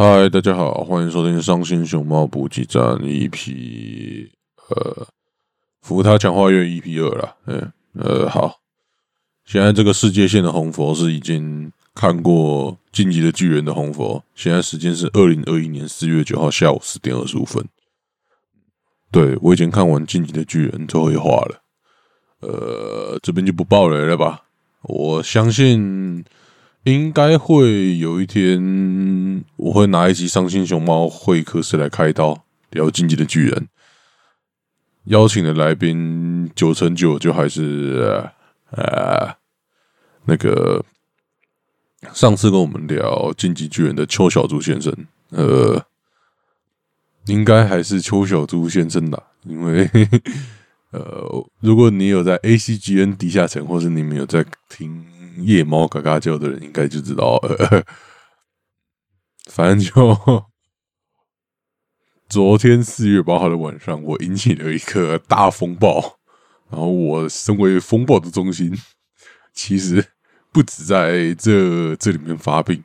嗨，大家好，欢迎收听《伤心熊猫补给站》EP，呃，扶他强化月 EP 二啦。嗯，呃，好，现在这个世界线的红佛是已经看过《晋级的巨人》的红佛，现在时间是二零二一年四月九号下午四点二十五分。对我已经看完《晋级的巨人》最后一话了，呃，这边就不爆雷了吧，我相信。应该会有一天，我会拿一集《伤心熊猫会客室》来开刀聊《进击的巨人》，邀请的来宾九成九就还是呃那个上次跟我们聊《进击巨人》的邱小猪先生，呃，应该还是邱小猪先生的，因为 呃，如果你有在 A C G N 地下城，或是你们有在听。夜猫嘎嘎叫的人应该就知道，反正就 昨天四月八号的晚上，我引起了一个大风暴。然后我身为风暴的中心，其实不止在这这里面发病，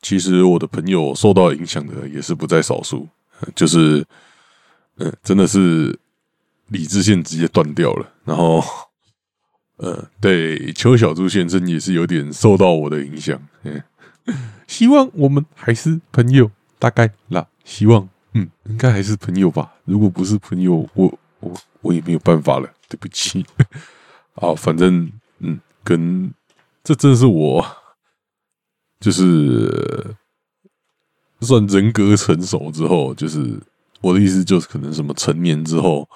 其实我的朋友受到影响的也是不在少数。就是嗯，真的是理智线直接断掉了，然后。呃，对，邱小猪先生也是有点受到我的影响。希望我们还是朋友，大概啦。希望，嗯，应该还是朋友吧。如果不是朋友，我我我也没有办法了，对不起。啊，反正，嗯，跟这真的是我，就是算人格成熟之后，就是我的意思，就是可能什么成年之后。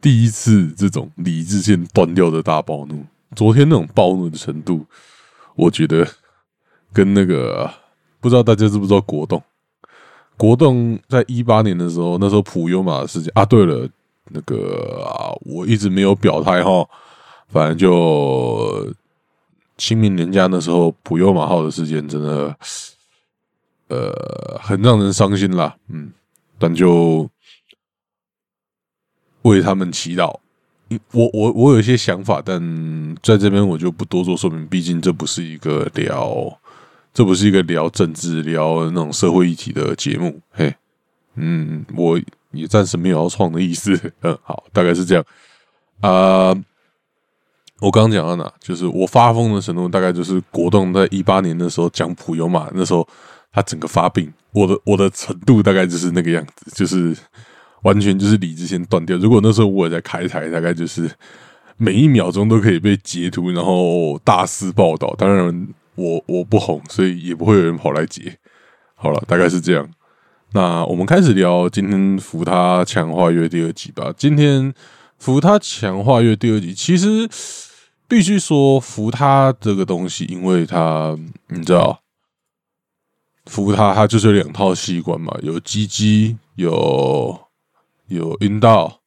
第一次这种理智线断掉的大暴怒，昨天那种暴怒的程度，我觉得跟那个不知道大家知不知道国栋，国栋在一八年的时候，那时候普优马的事件啊，对了，那个啊，我一直没有表态哈，反正就清明年假那时候普优马号的事件，真的呃很让人伤心啦，嗯，但就。为他们祈祷，我我我有一些想法，但在这边我就不多做说明，毕竟这不是一个聊，这不是一个聊政治、聊那种社会议题的节目。嘿，嗯，我也暂时没有要创的意思。嗯，好，大概是这样。啊，我刚讲到哪？就是我发疯的程度，大概就是国栋在一八年的时候讲普悠玛，那时候他整个发病，我的我的程度大概就是那个样子，就是。完全就是理智先断掉。如果那时候我也在开台，大概就是每一秒钟都可以被截图，然后大肆报道。当然，我我不红，所以也不会有人跑来截。好了，大概是这样。那我们开始聊今天扶他强化月第二集吧。今天扶他强化月第二集，其实必须说扶他这个东西，因为他你知道，扶他他就是两套器官嘛，有鸡鸡有。有阴道，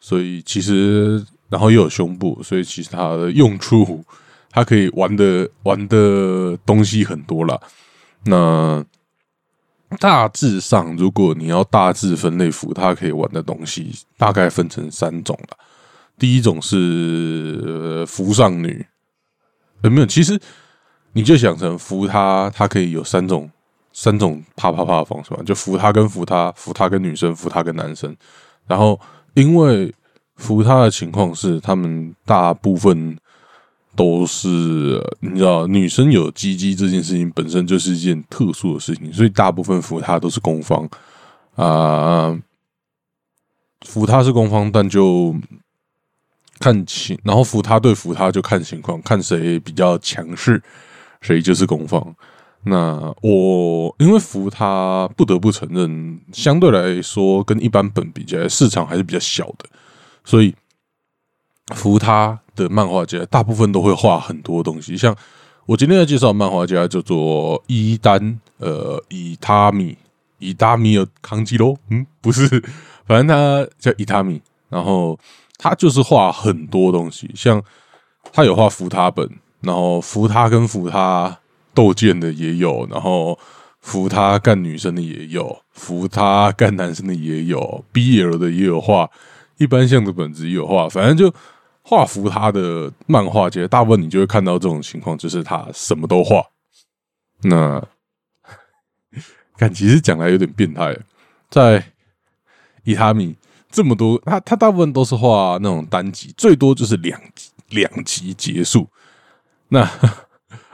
所以其实然后又有胸部，所以其实它的用处，它可以玩的玩的东西很多了。那大致上，如果你要大致分类服，它可以玩的东西大概分成三种了。第一种是扶上女，有没有？其实你就想成扶他，它可以有三种三种啪啪啪的方式嘛，就扶他跟扶他，扶他跟女生，扶他跟男生。然后，因为扶他的情况是，他们大部分都是你知道，女生有鸡鸡这件事情本身就是一件特殊的事情，所以大部分扶他都是攻方啊。扶他是攻方，但就看情，然后扶他对扶他就看情况，看谁比较强势，谁就是攻方。那我因为扶他不得不承认，相对来说跟一般本比起来，市场还是比较小的，所以扶他的漫画家大部分都会画很多东西。像我今天要介绍漫画家叫做伊丹，呃，伊塔米，伊达米尔康基罗，嗯，不是，反正他叫伊塔米，然后他就是画很多东西，像他有画扶他本，然后扶他跟扶他。斗剑的也有，然后扶他干女生的也有，扶他干男生的也有，BL 的也有画，一般像的本子也有画，反正就画扶他的漫画界，大部分你就会看到这种情况，就是他什么都画。那看其实讲来有点变态，在伊塔米这么多，他他大部分都是画那种单集，最多就是两两集结束。那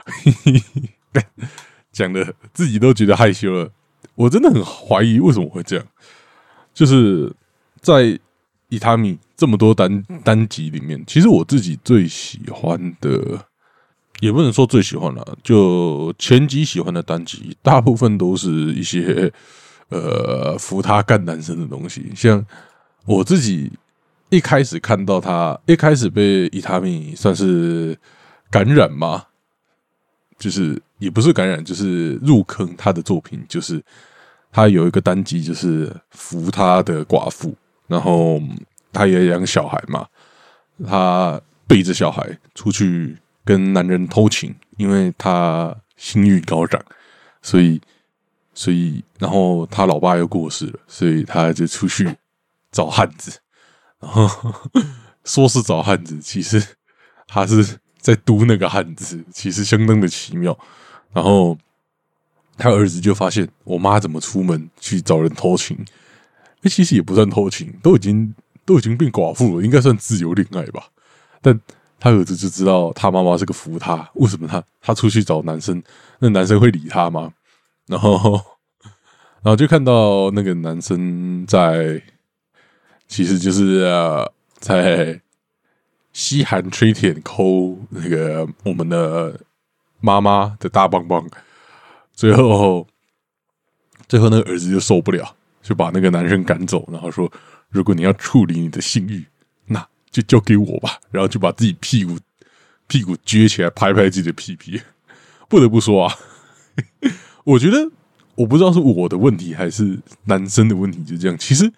嘿嘿嘿 讲的自己都觉得害羞了，我真的很怀疑为什么会这样。就是在伊塔米这么多单单集里面，其实我自己最喜欢的。也不能说最喜欢了，就前几喜欢的单集，大部分都是一些呃扶他干男生的东西。像我自己一开始看到他，一开始被伊塔米算是感染嘛，就是也不是感染，就是入坑他的作品，就是他有一个单集，就是扶他的寡妇，然后他也养小孩嘛，他背着小孩出去。跟男人偷情，因为他性欲高涨，所以，所以，然后他老爸又过世了，所以他就出去找汉子，然后 说是找汉子，其实他是在读那个汉字，其实相当的奇妙。然后他儿子就发现，我妈怎么出门去找人偷情？哎，其实也不算偷情，都已经都已经变寡妇了，应该算自由恋爱吧，但。他儿子就知道他妈妈是个扶他，为什么他他出去找男生，那男生会理他吗？然后，然后就看到那个男生在，其实就是在西寒吹舔抠那个我们的妈妈的大棒棒，最后，最后那个儿子就受不了，就把那个男生赶走，然后说：如果你要处理你的性欲，那。就交给我吧，然后就把自己屁股屁股撅起来，拍拍自己的屁屁。不得不说啊，我觉得我不知道是我的问题还是男生的问题，就这样。其实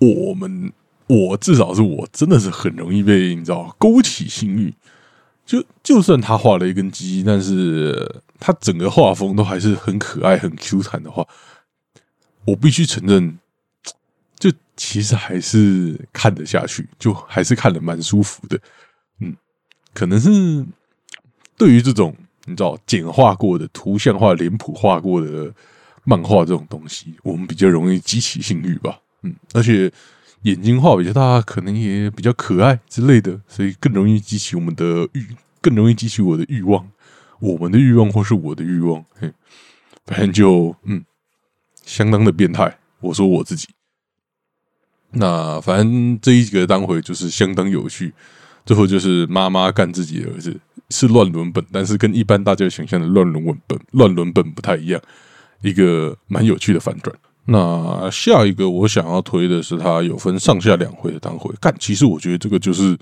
我们我至少是我真的是很容易被你知道勾起性欲。就就算他画了一根鸡，但是他整个画风都还是很可爱、很 Q 弹的话，我必须承认。就其实还是看得下去，就还是看得蛮舒服的。嗯，可能是对于这种你知道简化过的、图像化、脸谱化过的漫画这种东西，我们比较容易激起性欲吧。嗯，而且眼睛画比较大，可能也比较可爱之类的，所以更容易激起我们的欲，更容易激起我的欲望，我们的欲望或是我的欲望。嘿，反正就嗯，相当的变态。我说我自己。那反正这一个当回就是相当有趣，最后就是妈妈干自己的儿子是乱伦本，但是跟一般大家想象的乱伦文本乱伦本不太一样，一个蛮有趣的反转。那下一个我想要推的是他有分上下两回的当回，干其实我觉得这个就是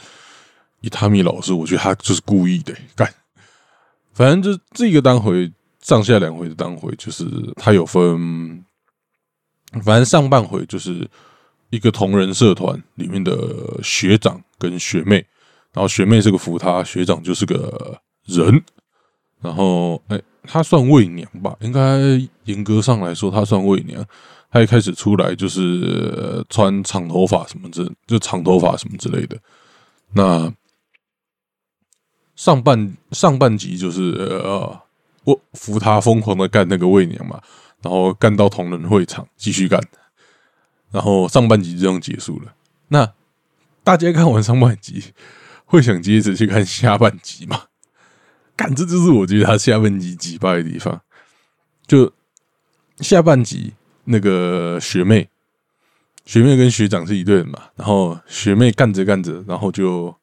伊塔米老师，我觉得他就是故意的干。反正这这个当回上下两回的当回就是他有分，反正上半回就是。一个同人社团里面的学长跟学妹，然后学妹是个扶他，学长就是个人，然后哎，他算伪娘吧？应该严格上来说，他算伪娘。他一开始出来就是穿长头发什么之，就长头发什么之类的。那上半上半集就是呃，我扶他疯狂的干那个伪娘嘛，然后干到同人会场继续干。然后上半集就这样结束了。那大家看完上半集，会想接着去看下半集吗？干，这就是我觉得他下半集击败的地方。就下半集那个学妹，学妹跟学长是一对的嘛。然后学妹干着干着，然后就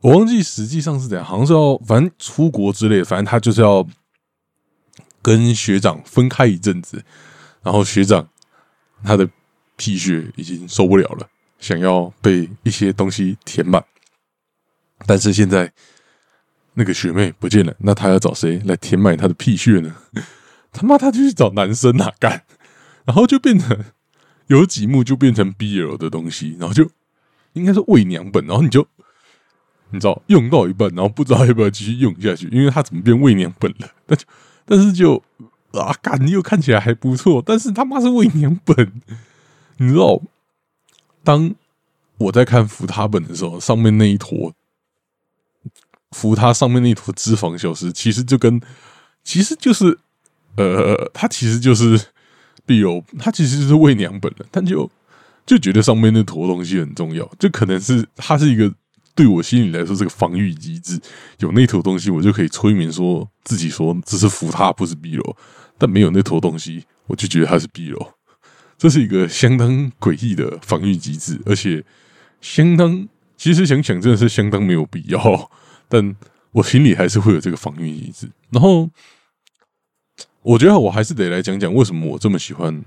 我忘记实际上是怎样，好像是要反正出国之类，反正他就是要跟学长分开一阵子。然后学长他的。屁血已经受不了了，想要被一些东西填满，但是现在那个学妹不见了，那他要找谁来填满他的屁血呢？他妈，他就去找男生啊干，然后就变成有几幕就变成 BL 的东西，然后就应该是喂娘本，然后你就你知道用到一半，然后不知道要不要继续用下去，因为他怎么变喂娘本了？但就但是就啊感觉又看起来还不错，但是他妈是喂娘本。你知道，当我在看扶他本的时候，上面那一坨扶他上面那一坨脂肪消失，其实就跟其实就是呃，他其实就是碧柔，他其实是为娘本人，但就就觉得上面那坨东西很重要，就可能是他是一个对我心里来说是个防御机制，有那坨东西我就可以催眠说自己说这是扶他不是碧柔，但没有那坨东西我就觉得他是碧柔，这是一个相当诡异的防御机制，而且相当其实想想真的是相当没有必要，但我心里还是会有这个防御机制，然后。我觉得我还是得来讲讲为什么我这么喜欢。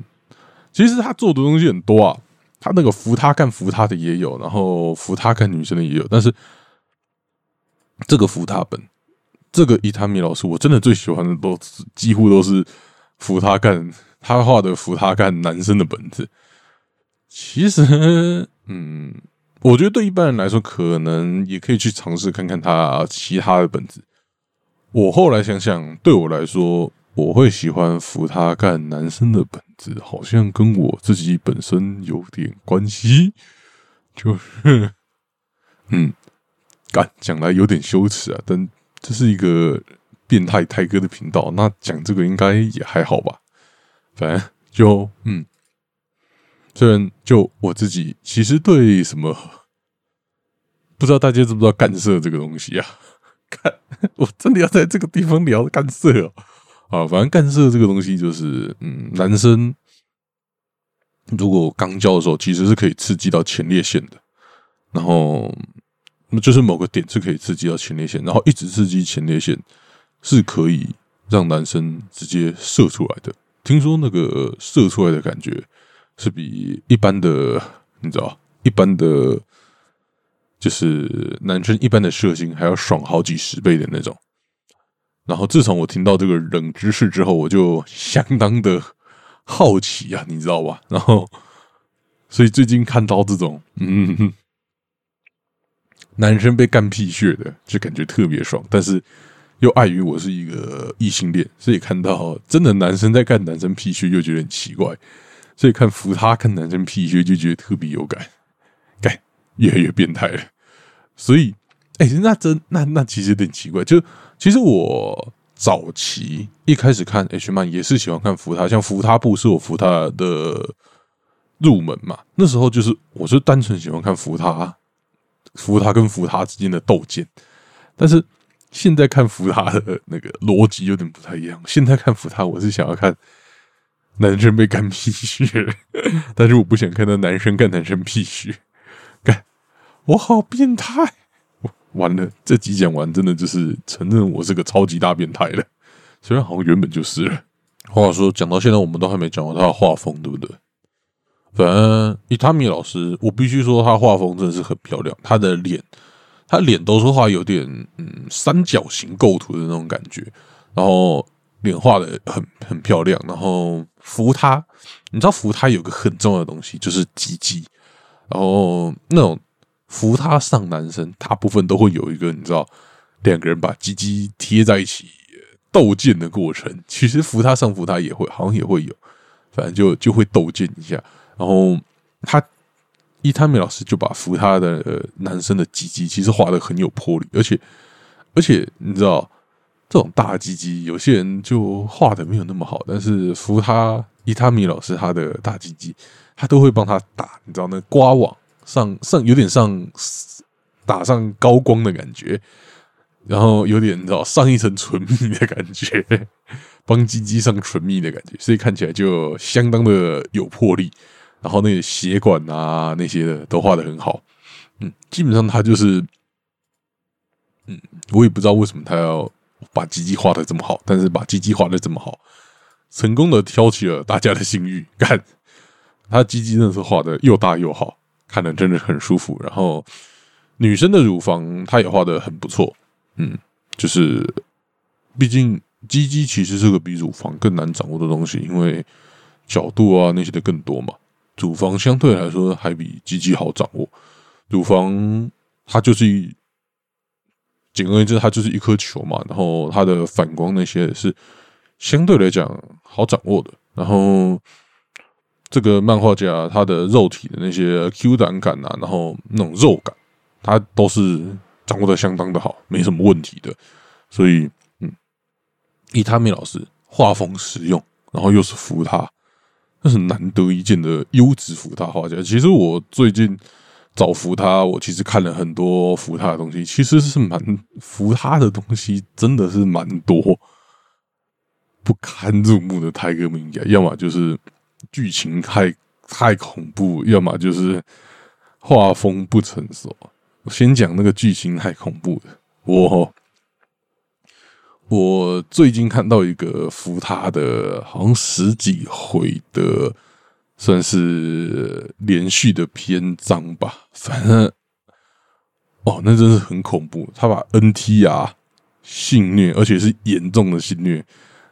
其实他做的东西很多啊，他那个扶他干扶他的也有，然后扶他干女生的也有。但是这个扶他本，这个伊塔米老师，我真的最喜欢的都几乎都是扶他干他画的扶他干男生的本子。其实，嗯，我觉得对一般人来说，可能也可以去尝试看看他其他的本子。我后来想想，对我来说。我会喜欢扶他干男生的本子，好像跟我自己本身有点关系，就是，嗯，干讲来有点羞耻啊，但这是一个变态泰哥的频道，那讲这个应该也还好吧，反正就嗯，虽然就我自己其实对什么，不知道大家知不知道干涉这个东西啊？看，我真的要在这个地方聊干涉哦。啊，反正干涉这个东西就是，嗯，男生如果刚交的时候，其实是可以刺激到前列腺的，然后那就是某个点是可以刺激到前列腺，然后一直刺激前列腺是可以让男生直接射出来的。听说那个射出来的感觉是比一般的，你知道，一般的，就是男生一般的射精还要爽好几十倍的那种。然后自从我听到这个冷知识之后，我就相当的好奇啊，你知道吧？然后，所以最近看到这种嗯，男生被干屁血的，就感觉特别爽。但是又碍于我是一个异性恋，所以看到真的男生在干男生屁血，又觉得很奇怪。所以看扶他看男生屁血，就觉得特别有感，感越来越变态了。所以。哎，那真那那其实有点奇怪。就其实我早期一开始看 H 漫也是喜欢看扶他，像扶他部是我扶他的入门嘛。那时候就是我是单纯喜欢看扶他，扶他跟扶他之间的斗剑。但是现在看扶他的那个逻辑有点不太一样。现在看扶他，我是想要看男生被干屁血，但是我不想看到男生干男生屁血，干我好变态。完了，这集讲完，真的就是承认我是个超级大变态了。虽然好像原本就是了。话说讲到现在，我们都还没讲到他的画风，对不对？反正伊塔米老师，我必须说他画风真的是很漂亮。他的脸，他脸都是画有点嗯三角形构图的那种感觉，然后脸画的很很漂亮。然后扶他，你知道扶他有个很重要的东西就是鸡鸡，然后那种。扶他上男生，大部分都会有一个你知道，两个人把鸡鸡贴在一起斗剑的过程。其实扶他上扶他也会，好像也会有，反正就就会斗剑一下。然后他伊塔米老师就把扶他的男生的鸡鸡其实画的很有魄力，而且而且你知道，这种大鸡鸡有些人就画的没有那么好，但是扶他伊塔米老师他的大鸡鸡，他都会帮他打，你知道那刮网。上上有点上打上高光的感觉，然后有点你知道上一层唇蜜的感觉，帮鸡鸡上唇蜜的感觉，所以看起来就相当的有魄力。然后那个血管啊那些的都画的很好，嗯，基本上他就是，嗯，我也不知道为什么他要把鸡鸡画的这么好，但是把鸡鸡画的这么好，成功的挑起了大家的性欲。看他鸡鸡那时候画的又大又好。看的真的很舒服，然后女生的乳房她也画的很不错，嗯，就是毕竟鸡鸡其实是个比乳房更难掌握的东西，因为角度啊那些的更多嘛，乳房相对来说还比鸡鸡好掌握。乳房它就是一，简而言之，它就是一颗球嘛，然后它的反光那些是相对来讲好掌握的，然后。这个漫画家他的肉体的那些 Q 弹感啊，然后那种肉感，他都是掌握的相当的好，没什么问题的。所以，嗯，伊他米老师画风实用，然后又是服他，那是难得一见的优质服他画家。其实我最近找服他，我其实看了很多服他的东西，其实是蛮服他的东西，真的是蛮多不堪入目的泰戈名家，要么就是剧情太太恐怖，要么就是画风不成熟。我先讲那个剧情太恐怖的，我。我最近看到一个扶他的，好像十几回的，算是连续的篇章吧。反正，哦，那真是很恐怖。他把 N T R 性虐，而且是严重的性虐，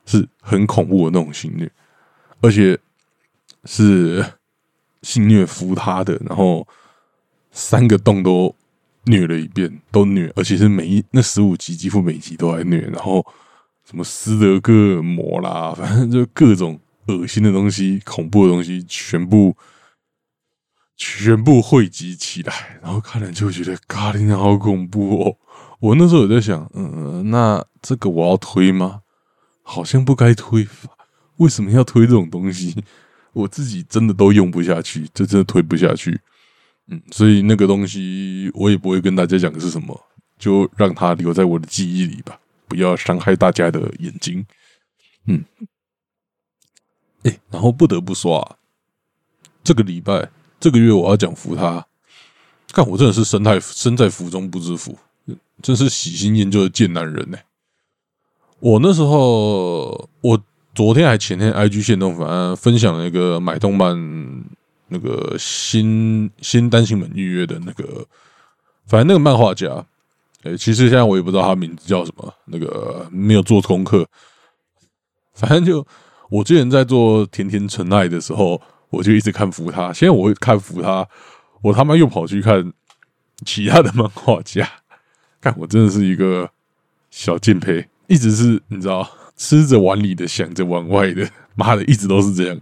是很恐怖的那种性虐，而且是性虐扶他的，然后三个洞都。虐了一遍，都虐，而且是每一那十五集几乎每集都在虐，然后什么斯德哥尔摩啦，反正就各种恶心的东西、恐怖的东西，全部全部汇集起来，然后看了就觉得嘎林好恐怖哦！我那时候有在想，嗯，那这个我要推吗？好像不该推，为什么要推这种东西？我自己真的都用不下去，这真的推不下去。嗯，所以那个东西我也不会跟大家讲是什么，就让它留在我的记忆里吧，不要伤害大家的眼睛。嗯，哎，然后不得不说啊，这个礼拜、这个月我要讲福他，看我真的是身在身在福中不知福，真是喜新厌旧的贱男人呢。我那时候，我昨天还前天 IG 线动反正分享了一个买动漫。那个新新单行本预约的那个，反正那个漫画家，哎，其实现在我也不知道他名字叫什么，那个没有做功课。反正就我之前在做甜甜纯爱的时候，我就一直看服他。现在我看服他，我他妈又跑去看其他的漫画家。看我真的是一个小贱胚，一直是你知道，吃着碗里的想着碗外的，妈的，一直都是这样，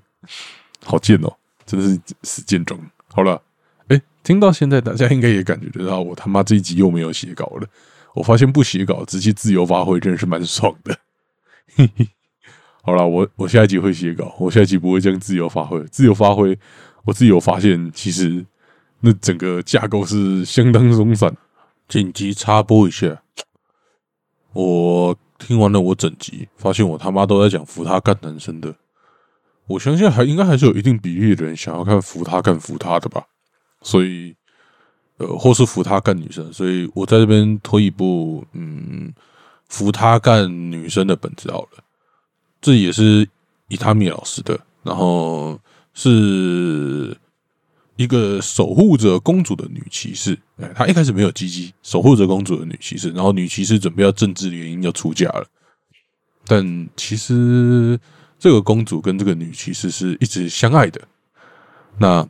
好贱哦。真的是死贱种。好了，哎，听到现在，大家应该也感觉得到，我他妈这一集又没有写稿了。我发现不写稿，直接自由发挥，真是蛮爽的。好了，我我下一集会写稿，我下一集不会这样自由发挥。自由发挥，我自己有发现，其实那整个架构是相当松散。紧急插播一下，我听完了我整集，发现我他妈都在讲扶他干男生的。我相信还应该还是有一定比例的人想要看扶他干扶他的吧，所以呃，或是扶他干女生，所以我在这边推一部嗯，扶他干女生的本子好了，这也是伊他米老师的，然后是一个守护着公主的女骑士，哎，她一开始没有鸡鸡，守护着公主的女骑士，然后女骑士准备要政治联姻要出嫁了，但其实。这个公主跟这个女骑士是一直相爱的，那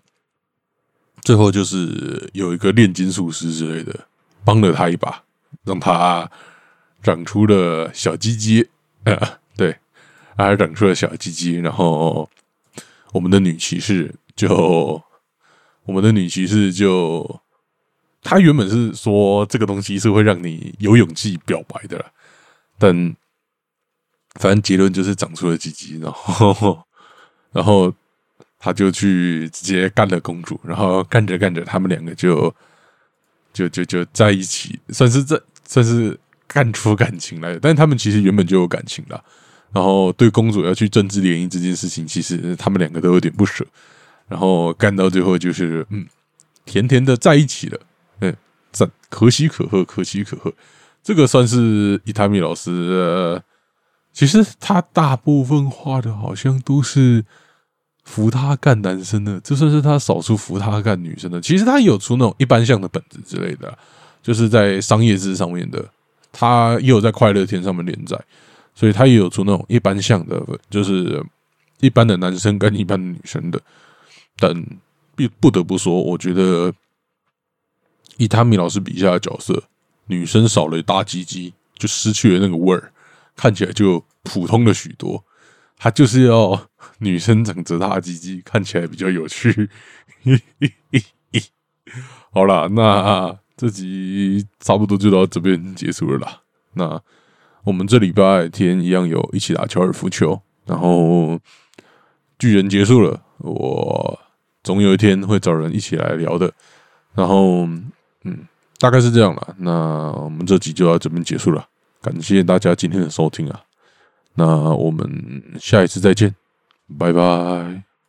最后就是有一个炼金术师之类的帮了她一把，让她长出了小鸡鸡，呃，对，啊，长出了小鸡鸡，然后我们的女骑士就，我们的女骑士就，她原本是说这个东西是会让你有勇气表白的，但。反正结论就是长出了鸡鸡，然后，然后他就去直接干了公主，然后干着干着，他们两个就就就就在一起，算是这算是干出感情来。但他们其实原本就有感情了，然后对公主要去政治联姻这件事情，其实他们两个都有点不舍，然后干到最后就是嗯，甜甜的在一起了，嗯，赞，可喜可贺，可喜可贺。这个算是伊塔米老师。其实他大部分画的好像都是扶他干男生的，这算是他少数扶他干女生的。其实他有出那种一般像的本子之类的，就是在商业志上面的，他也有在快乐天上面连载，所以他也有出那种一般像的，就是一般的男生跟一般的女生的。但不不得不说，我觉得以他米老师笔下的角色，女生少了大鸡鸡，就失去了那个味儿。看起来就普通了许多，他就是要女生长着大鸡鸡，看起来比较有趣。好了，那这集差不多就到这边结束了啦。那我们这礼拜天一样有一起打高尔夫球，然后巨人结束了，我总有一天会找人一起来聊的。然后，嗯，大概是这样了。那我们这集就要这边结束了，感谢大家今天的收听啊。那我们下一次再见，拜拜。